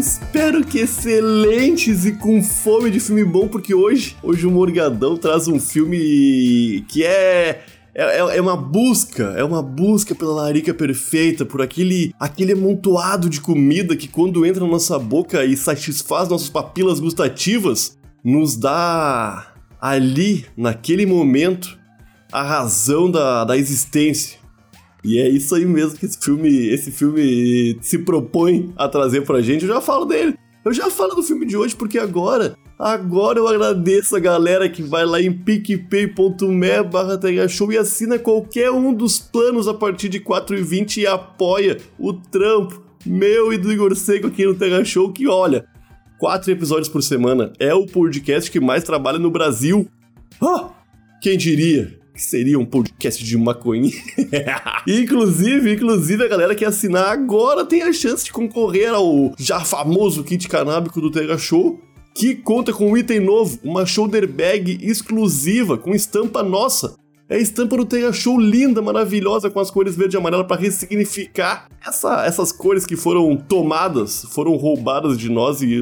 espero que excelentes e com fome de filme bom, porque hoje, hoje o Morgadão traz um filme que é é, é, é, uma busca, é uma busca pela larica perfeita, por aquele, aquele amontoado de comida que quando entra na nossa boca e satisfaz nossas papilas gustativas, nos dá ali, naquele momento, a razão da, da existência. E é isso aí mesmo que esse filme, esse filme se propõe a trazer pra gente. Eu já falo dele. Eu já falo do filme de hoje porque agora, agora eu agradeço a galera que vai lá em picpay.me barra e assina qualquer um dos planos a partir de 4,20 e apoia o trampo meu e do Igor Seco aqui no Terra Show que olha, quatro episódios por semana é o podcast que mais trabalha no Brasil. Ah, quem diria? Que seria um podcast de maconha. inclusive, inclusive, a galera que assinar agora tem a chance de concorrer ao já famoso kit canábico do Tega Show, que conta com um item novo, uma shoulder bag exclusiva com estampa nossa. É a estampa do Tega Show linda, maravilhosa, com as cores verde e amarela para ressignificar essa, essas cores que foram tomadas, foram roubadas de nós e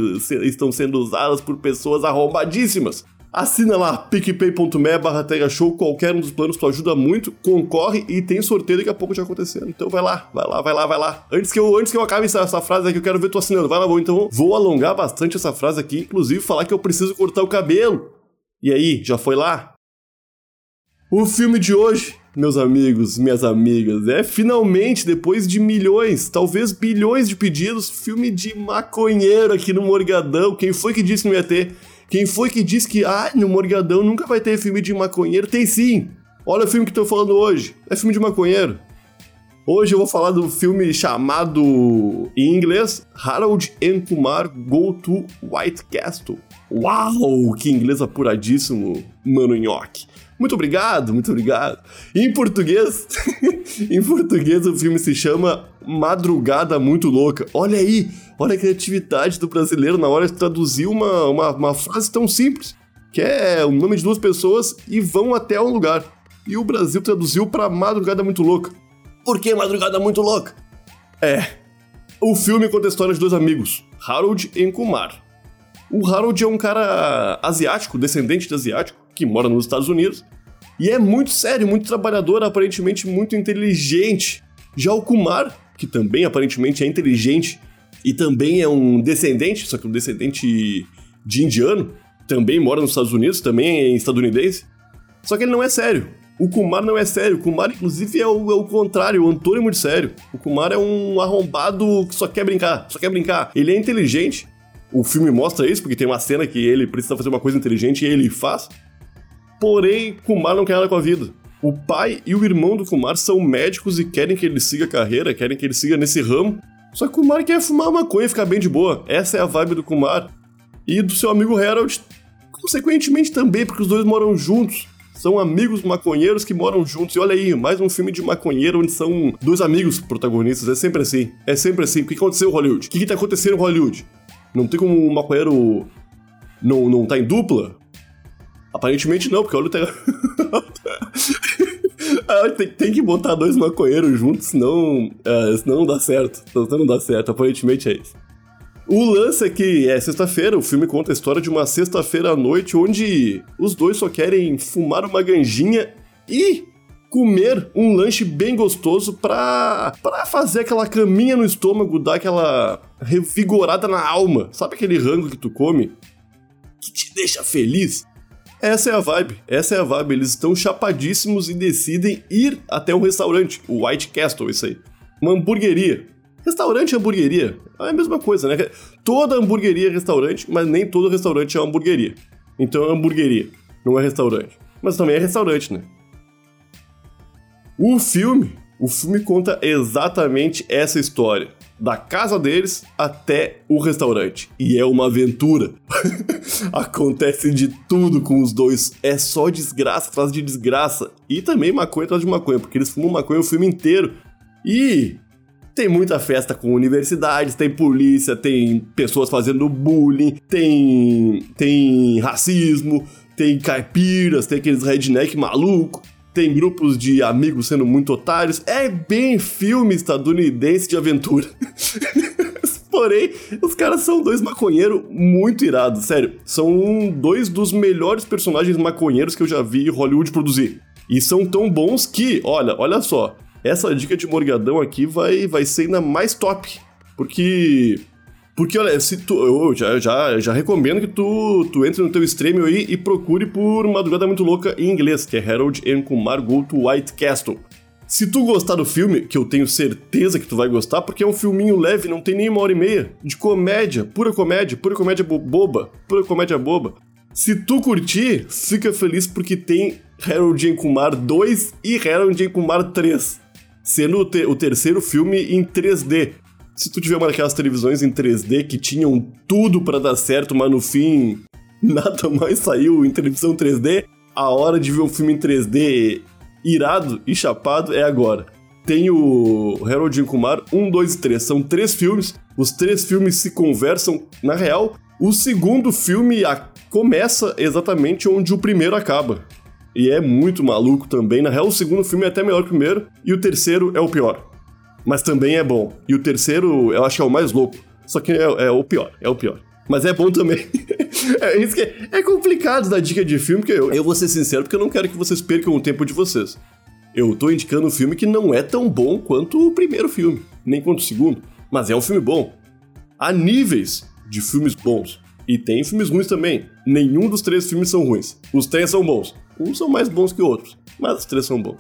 estão sendo usadas por pessoas arrombadíssimas. Assina lá picpay.me barra Show, qualquer um dos planos, tu ajuda muito, concorre e tem sorteio daqui a pouco já acontecendo. Então vai lá, vai lá, vai lá, vai lá. Antes que eu, antes que eu acabe essa, essa frase aqui, eu quero ver tu assinando. Vai lá, vou então vou alongar bastante essa frase aqui, inclusive falar que eu preciso cortar o cabelo. E aí, já foi lá? O filme de hoje, meus amigos, minhas amigas, é finalmente, depois de milhões, talvez bilhões de pedidos, filme de maconheiro aqui no Morgadão. Quem foi que disse que não ia ter? Quem foi que disse que, ah, no Morgadão nunca vai ter filme de maconheiro? Tem sim! Olha o filme que tô falando hoje. É filme de maconheiro. Hoje eu vou falar do filme chamado, em inglês, Harold and Kumar Go to White Castle. Uau, que inglês apuradíssimo, mano nhoque. Muito obrigado, muito obrigado. Em português, em português o filme se chama Madrugada Muito Louca. Olha aí, olha a criatividade do brasileiro na hora de traduzir uma, uma, uma frase tão simples, que é o nome de duas pessoas e vão até um lugar. E o Brasil traduziu para Madrugada Muito Louca. Por que Madrugada Muito Louca? É, o filme conta a história de dois amigos, Harold e Kumar. O Harold é um cara asiático, descendente de asiático, que mora nos Estados Unidos, e é muito sério, muito trabalhador, aparentemente muito inteligente. Já o Kumar, que também aparentemente é inteligente e também é um descendente, só que um descendente de indiano, também mora nos Estados Unidos, também é estadunidense. Só que ele não é sério. O Kumar não é sério. O Kumar, inclusive, é o, é o contrário. O Antônio é muito sério. O Kumar é um arrombado que só quer brincar. Só quer brincar. Ele é inteligente. O filme mostra isso, porque tem uma cena que ele precisa fazer uma coisa inteligente e ele faz. Porém, Kumar não quer nada com a vida. O pai e o irmão do Kumar são médicos e querem que ele siga a carreira, querem que ele siga nesse ramo. Só que o Kumar quer fumar maconha e ficar bem de boa. Essa é a vibe do Kumar. E do seu amigo Harold, consequentemente também, porque os dois moram juntos. São amigos maconheiros que moram juntos. E olha aí, mais um filme de maconheiro onde são dois amigos protagonistas. É sempre assim. É sempre assim. O que aconteceu, Hollywood? O que, que tá acontecendo em Hollywood? Não tem como um maconheiro não, não tá em dupla? Aparentemente não, porque olha o tem, tem, que botar dois maconheiros juntos, senão, é, senão não dá certo. Senão não dá certo, aparentemente é isso. O lance é que é sexta-feira, o filme conta a história de uma sexta-feira à noite onde os dois só querem fumar uma ganjinha e comer um lanche bem gostoso pra, pra fazer aquela caminha no estômago, dar aquela revigorada na alma. Sabe aquele rango que tu come? Que te deixa feliz? Essa é a vibe, essa é a vibe. Eles estão chapadíssimos e decidem ir até um restaurante, o White Castle, isso aí. Uma hamburgueria. Restaurante e hamburgueria é a mesma coisa, né? Toda hamburgueria é restaurante, mas nem todo restaurante é hamburgueria. Então é hamburgueria, não é restaurante. Mas também é restaurante, né? O filme, o filme conta exatamente essa história da casa deles até o restaurante. E é uma aventura. Acontece de tudo com os dois. É só desgraça atrás de desgraça. E também maconha atrás de maconha, porque eles fumam maconha o filme inteiro. E tem muita festa com universidades, tem polícia, tem pessoas fazendo bullying, tem, tem racismo, tem caipiras, tem aqueles redneck maluco tem grupos de amigos sendo muito otários. É bem filme estadunidense de aventura. Porém, os caras são dois maconheiros muito irados, sério. São dois dos melhores personagens maconheiros que eu já vi Hollywood produzir. E são tão bons que, olha, olha só, essa dica de Morgadão aqui vai, vai ser ainda mais top. Porque. Porque, olha, se tu, eu já, já, já recomendo que tu, tu entre no teu stream aí e procure por Madrugada Muito Louca em inglês, que é Harold and Kumar Go to White Castle. Se tu gostar do filme, que eu tenho certeza que tu vai gostar, porque é um filminho leve, não tem nem uma hora e meia, de comédia, pura comédia, pura comédia bo boba, pura comédia boba. Se tu curtir, fica feliz porque tem Harold Kumar 2 e Harold Kumar 3, sendo o, te o terceiro filme em 3D. Se tu tiver uma daquelas televisões em 3D que tinham tudo para dar certo, mas no fim nada mais saiu em televisão 3D, a hora de ver um filme em 3D irado e chapado é agora. Tem o Harold Kumar 1, 2 e 3. São três filmes. Os três filmes se conversam. Na real, o segundo filme começa exatamente onde o primeiro acaba. E é muito maluco também. Na real, o segundo filme é até melhor que o primeiro. E o terceiro é o pior. Mas também é bom. E o terceiro, eu acho que é o mais louco. Só que é, é o pior. É o pior. Mas é bom também. é isso que é, é, complicado dar dica de filme, porque eu, eu vou ser sincero, porque eu não quero que vocês percam o tempo de vocês. Eu tô indicando um filme que não é tão bom quanto o primeiro filme, nem quanto o segundo, mas é um filme bom. Há níveis de filmes bons. E tem filmes ruins também. Nenhum dos três filmes são ruins. Os três são bons. Uns são mais bons que outros, mas os três são bons.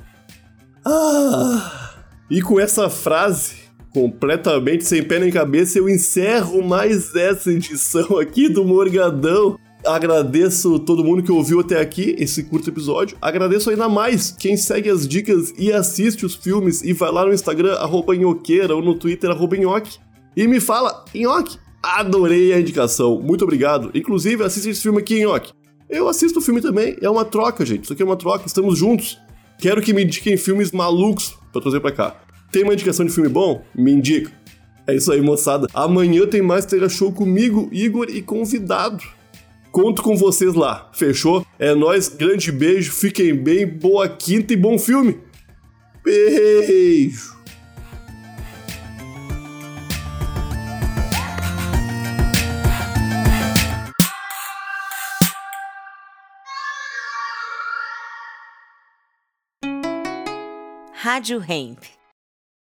Ah! E com essa frase, completamente sem pé nem cabeça, eu encerro mais essa edição aqui do Morgadão. Agradeço todo mundo que ouviu até aqui esse curto episódio. Agradeço ainda mais quem segue as dicas e assiste os filmes e vai lá no Instagram, arroba Inhoqueira, ou no Twitter, Inhoque, e me fala, Inhoque, adorei a indicação, muito obrigado. Inclusive, assiste esse filme aqui, Inhoque. Eu assisto o filme também, é uma troca, gente. Isso aqui é uma troca, estamos juntos. Quero que me indiquem filmes malucos pra trazer pra cá. Tem uma indicação de filme bom? Me indica. É isso aí, moçada. Amanhã tem mais Terra Show comigo, Igor e convidado. Conto com vocês lá, fechou? É nós, grande beijo, fiquem bem, boa quinta e bom filme. Beijo. Rádio Hemp.